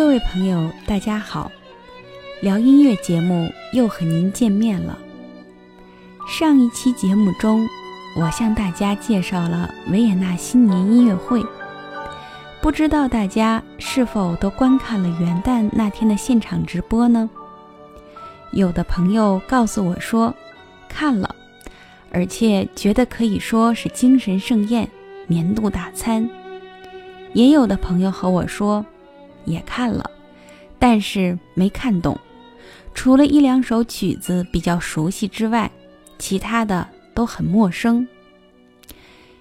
各位朋友，大家好！聊音乐节目又和您见面了。上一期节目中，我向大家介绍了维也纳新年音乐会，不知道大家是否都观看了元旦那天的现场直播呢？有的朋友告诉我说看了，而且觉得可以说是精神盛宴、年度大餐。也有的朋友和我说，也看了，但是没看懂，除了一两首曲子比较熟悉之外，其他的都很陌生。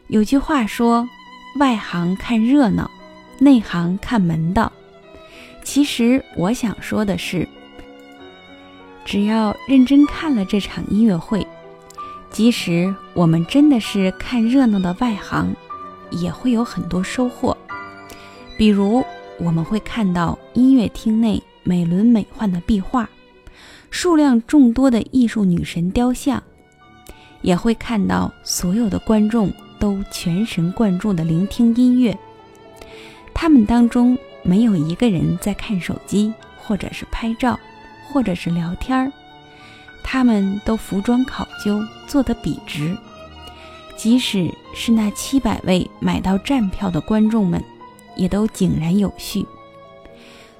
有句话说：“外行看热闹，内行看门道。”其实我想说的是，只要认真看了这场音乐会，即使我们真的是看热闹的外行，也会有很多收获。比如，我们会看到音乐厅内美轮美奂的壁画，数量众多的艺术女神雕像，也会看到所有的观众都全神贯注地聆听音乐。他们当中没有一个人在看手机，或者是拍照，或者是聊天儿。他们都服装考究，做得笔直。即使是那七百位买到站票的观众们。也都井然有序。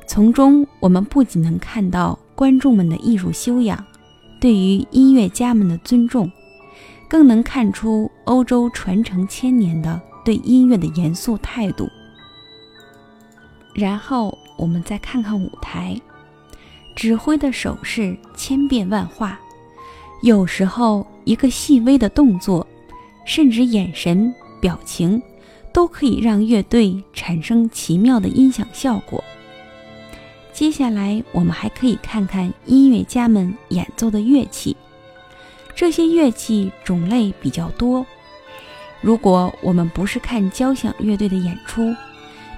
从中，我们不仅能看到观众们的艺术修养，对于音乐家们的尊重，更能看出欧洲传承千年的对音乐的严肃态度。然后，我们再看看舞台，指挥的手势千变万化，有时候一个细微的动作，甚至眼神、表情。都可以让乐队产生奇妙的音响效果。接下来，我们还可以看看音乐家们演奏的乐器，这些乐器种类比较多。如果我们不是看交响乐队的演出，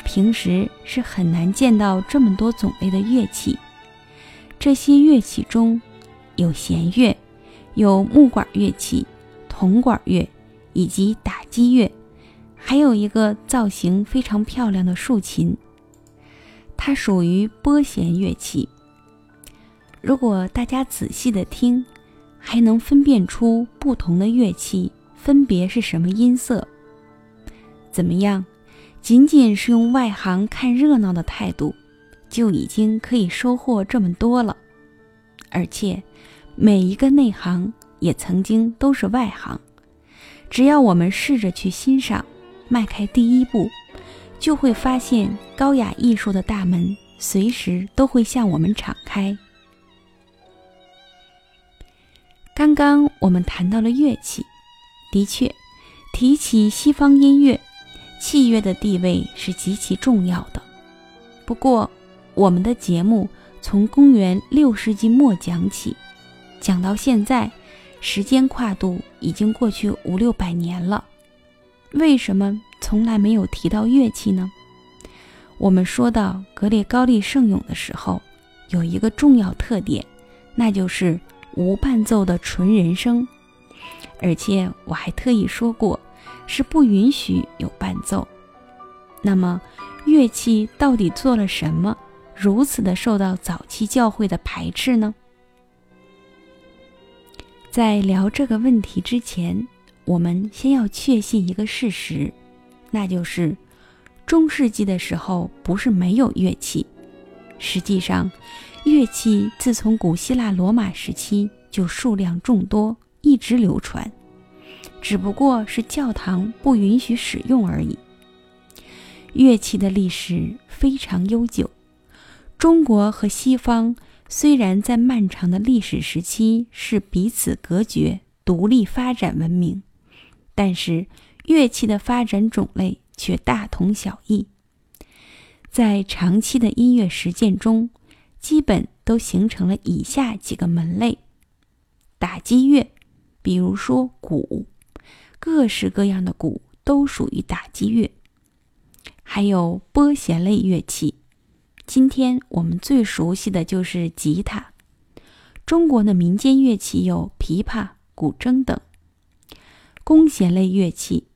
平时是很难见到这么多种类的乐器。这些乐器中有弦乐，有木管乐器、铜管乐以及打击乐。还有一个造型非常漂亮的竖琴，它属于拨弦乐器。如果大家仔细的听，还能分辨出不同的乐器分别是什么音色。怎么样？仅仅是用外行看热闹的态度，就已经可以收获这么多了。而且，每一个内行也曾经都是外行。只要我们试着去欣赏。迈开第一步，就会发现高雅艺术的大门随时都会向我们敞开。刚刚我们谈到了乐器，的确，提起西方音乐，器乐的地位是极其重要的。不过，我们的节目从公元六世纪末讲起，讲到现在，时间跨度已经过去五六百年了。为什么从来没有提到乐器呢？我们说到格列高利圣咏的时候，有一个重要特点，那就是无伴奏的纯人声，而且我还特意说过，是不允许有伴奏。那么，乐器到底做了什么，如此的受到早期教会的排斥呢？在聊这个问题之前。我们先要确信一个事实，那就是中世纪的时候不是没有乐器。实际上，乐器自从古希腊罗马时期就数量众多，一直流传，只不过是教堂不允许使用而已。乐器的历史非常悠久，中国和西方虽然在漫长的历史时期是彼此隔绝、独立发展文明。但是乐器的发展种类却大同小异，在长期的音乐实践中，基本都形成了以下几个门类：打击乐，比如说鼓，各式各样的鼓都属于打击乐；还有拨弦类乐器，今天我们最熟悉的就是吉他。中国的民间乐器有琵琶、古筝等。弓弦类乐器，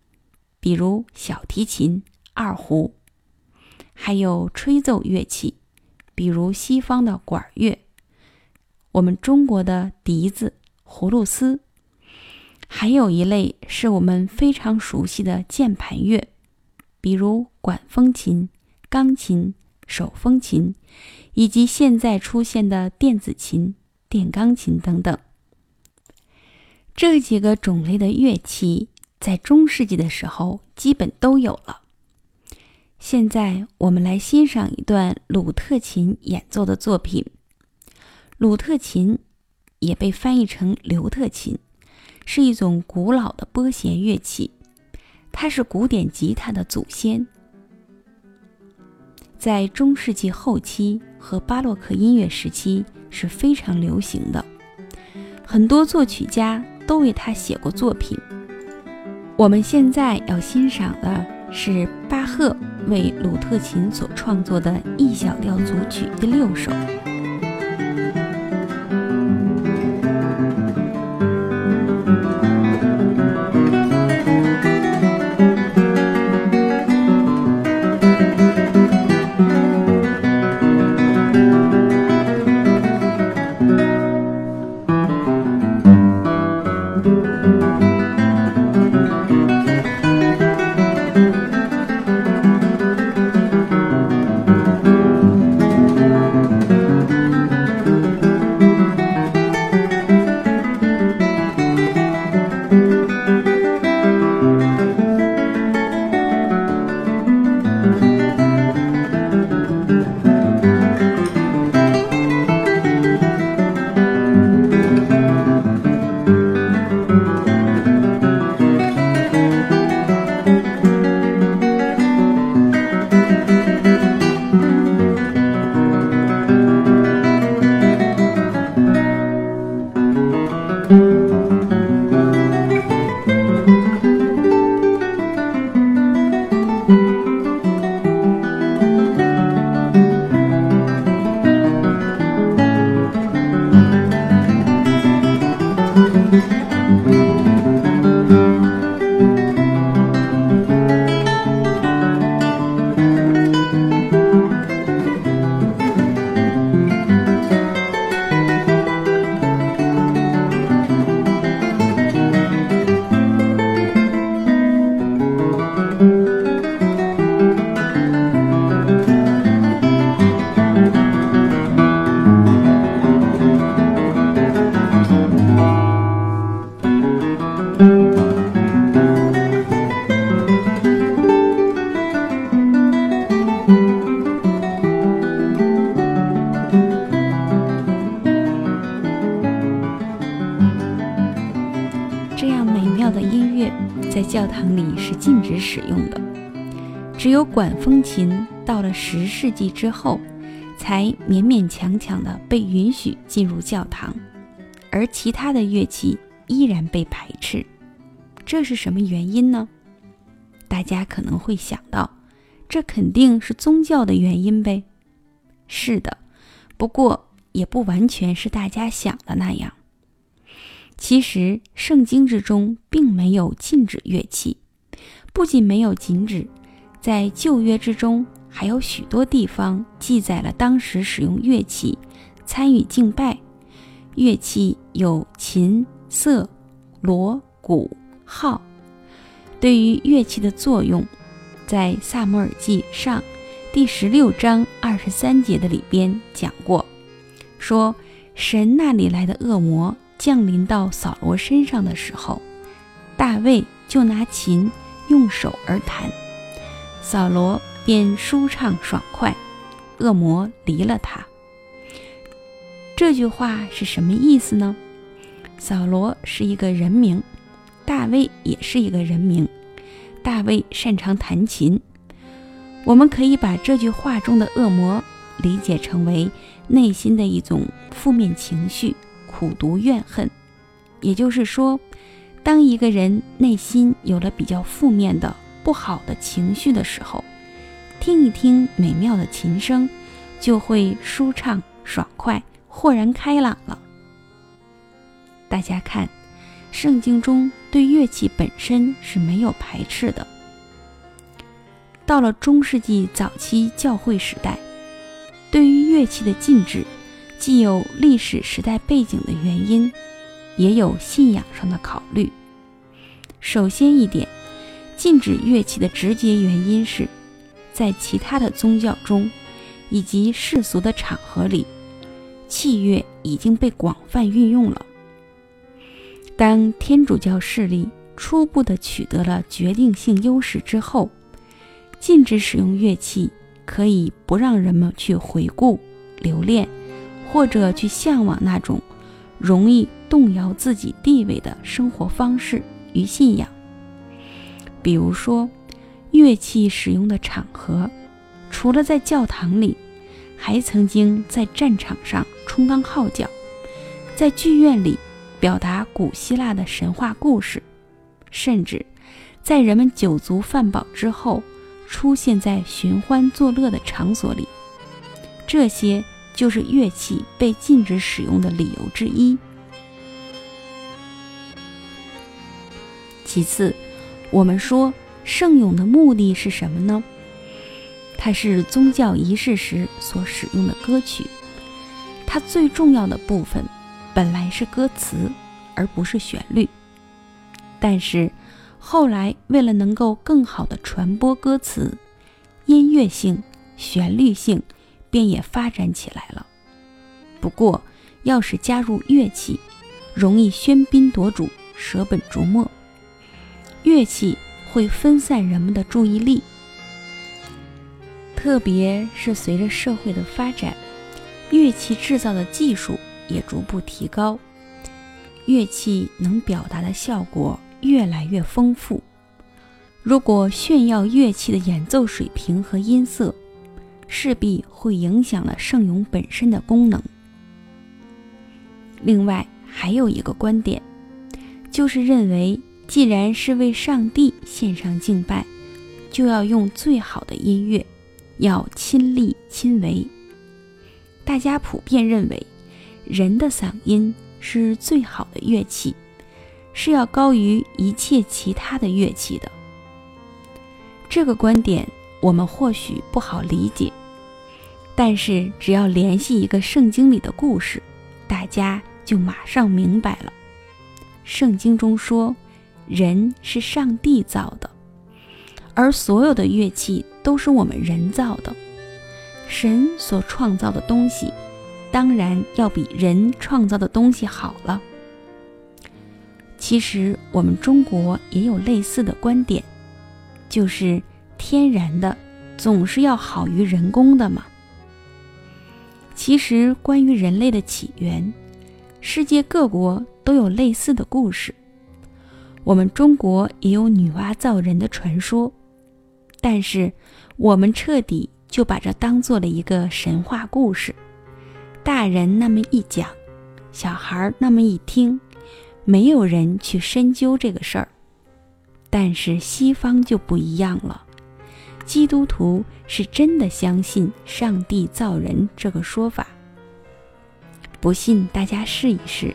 比如小提琴、二胡，还有吹奏乐器，比如西方的管乐，我们中国的笛子、葫芦丝，还有一类是我们非常熟悉的键盘乐，比如管风琴、钢琴、手风琴，以及现在出现的电子琴、电钢琴等等。这几个种类的乐器在中世纪的时候基本都有了。现在我们来欣赏一段鲁特琴演奏的作品。鲁特琴也被翻译成刘特琴，是一种古老的拨弦乐器，它是古典吉他的祖先，在中世纪后期和巴洛克音乐时期是非常流行的，很多作曲家都为他写过作品。我们现在要欣赏的是巴赫。为鲁特琴所创作的 E 小调组曲第六首。教是禁止使用的，只有管风琴到了十世纪之后，才勉勉强强的被允许进入教堂，而其他的乐器依然被排斥。这是什么原因呢？大家可能会想到，这肯定是宗教的原因呗。是的，不过也不完全是大家想的那样。其实，圣经之中并没有禁止乐器，不仅没有禁止，在旧约之中还有许多地方记载了当时使用乐器参与敬拜。乐器有琴、瑟、锣、鼓、号。对于乐器的作用，在萨姆尔记上第十六章二十三节的里边讲过，说神那里来的恶魔。降临到扫罗身上的时候，大卫就拿琴用手而弹，扫罗便舒畅爽快，恶魔离了他。这句话是什么意思呢？扫罗是一个人名，大卫也是一个人名。大卫擅长弹琴，我们可以把这句话中的恶魔理解成为内心的一种负面情绪。苦读怨恨，也就是说，当一个人内心有了比较负面的、不好的情绪的时候，听一听美妙的琴声，就会舒畅、爽快、豁然开朗了。大家看，圣经中对乐器本身是没有排斥的。到了中世纪早期教会时代，对于乐器的禁止，既有历史时代背景的原因，也有信仰上的考虑。首先一点，禁止乐器的直接原因是，在其他的宗教中，以及世俗的场合里，器乐已经被广泛运用了。当天主教势力初步的取得了决定性优势之后，禁止使用乐器，可以不让人们去回顾、留恋，或者去向往那种容易动摇自己地位的生活方式与信仰。比如说，乐器使用的场合，除了在教堂里，还曾经在战场上充当号角，在剧院里。表达古希腊的神话故事，甚至在人们酒足饭饱之后，出现在寻欢作乐的场所里，这些就是乐器被禁止使用的理由之一。其次，我们说圣咏的目的是什么呢？它是宗教仪式时所使用的歌曲，它最重要的部分。本来是歌词，而不是旋律。但是后来，为了能够更好的传播歌词，音乐性、旋律性便也发展起来了。不过，要是加入乐器，容易喧宾夺主、舍本逐末。乐器会分散人们的注意力，特别是随着社会的发展，乐器制造的技术。也逐步提高，乐器能表达的效果越来越丰富。如果炫耀乐器的演奏水平和音色，势必会影响了圣咏本身的功能。另外，还有一个观点，就是认为，既然是为上帝献上敬拜，就要用最好的音乐，要亲力亲为。大家普遍认为。人的嗓音是最好的乐器，是要高于一切其他的乐器的。这个观点我们或许不好理解，但是只要联系一个圣经里的故事，大家就马上明白了。圣经中说，人是上帝造的，而所有的乐器都是我们人造的。神所创造的东西。当然要比人创造的东西好了。其实我们中国也有类似的观点，就是天然的总是要好于人工的嘛。其实关于人类的起源，世界各国都有类似的故事。我们中国也有女娲造人的传说，但是我们彻底就把这当做了一个神话故事。大人那么一讲，小孩那么一听，没有人去深究这个事儿。但是西方就不一样了，基督徒是真的相信上帝造人这个说法。不信，大家试一试。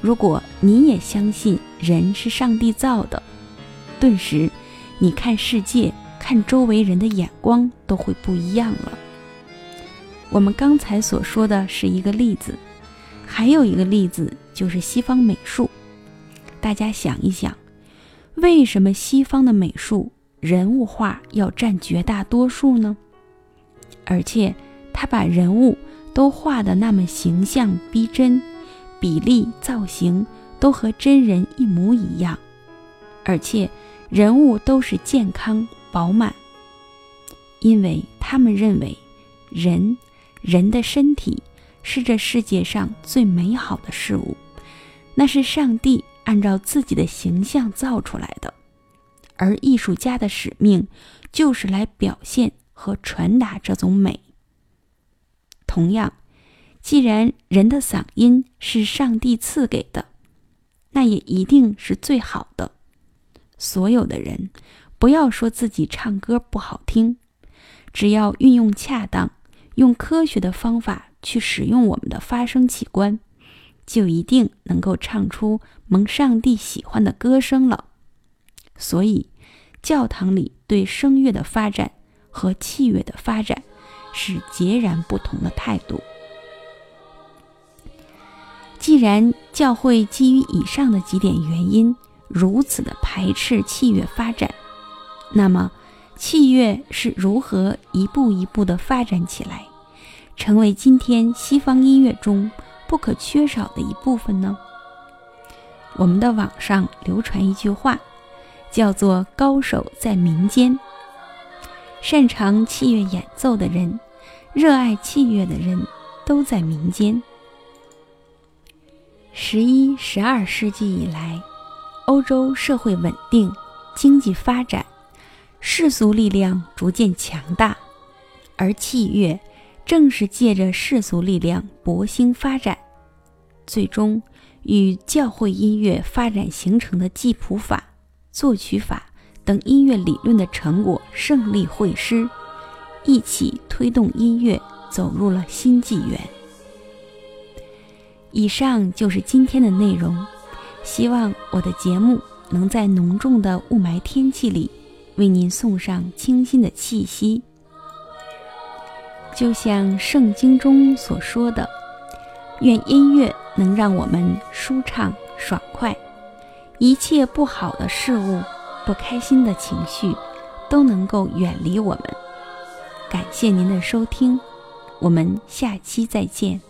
如果你也相信人是上帝造的，顿时你看世界、看周围人的眼光都会不一样了。我们刚才所说的是一个例子，还有一个例子就是西方美术。大家想一想，为什么西方的美术人物画要占绝大多数呢？而且他把人物都画的那么形象逼真，比例造型都和真人一模一样，而且人物都是健康饱满，因为他们认为人。人的身体是这世界上最美好的事物，那是上帝按照自己的形象造出来的，而艺术家的使命就是来表现和传达这种美。同样，既然人的嗓音是上帝赐给的，那也一定是最好的。所有的人不要说自己唱歌不好听，只要运用恰当。用科学的方法去使用我们的发声器官，就一定能够唱出蒙上帝喜欢的歌声了。所以，教堂里对声乐的发展和器乐的发展，是截然不同的态度。既然教会基于以上的几点原因如此的排斥器乐发展，那么器乐是如何一步一步的发展起来，成为今天西方音乐中不可缺少的一部分呢？我们的网上流传一句话，叫做“高手在民间”。擅长器乐演奏的人，热爱器乐的人，都在民间。十一、十二世纪以来，欧洲社会稳定，经济发展，世俗力量逐渐强大，而器乐正是借着世俗力量勃兴发展，最终与教会音乐发展形成的记谱法、作曲法等音乐理论的成果胜利会师，一起推动音乐走入了新纪元。以上就是今天的内容，希望我的节目能在浓重的雾霾天气里，为您送上清新的气息。就像圣经中所说的：“愿音乐能让我们舒畅爽快，一切不好的事物、不开心的情绪都能够远离我们。”感谢您的收听，我们下期再见。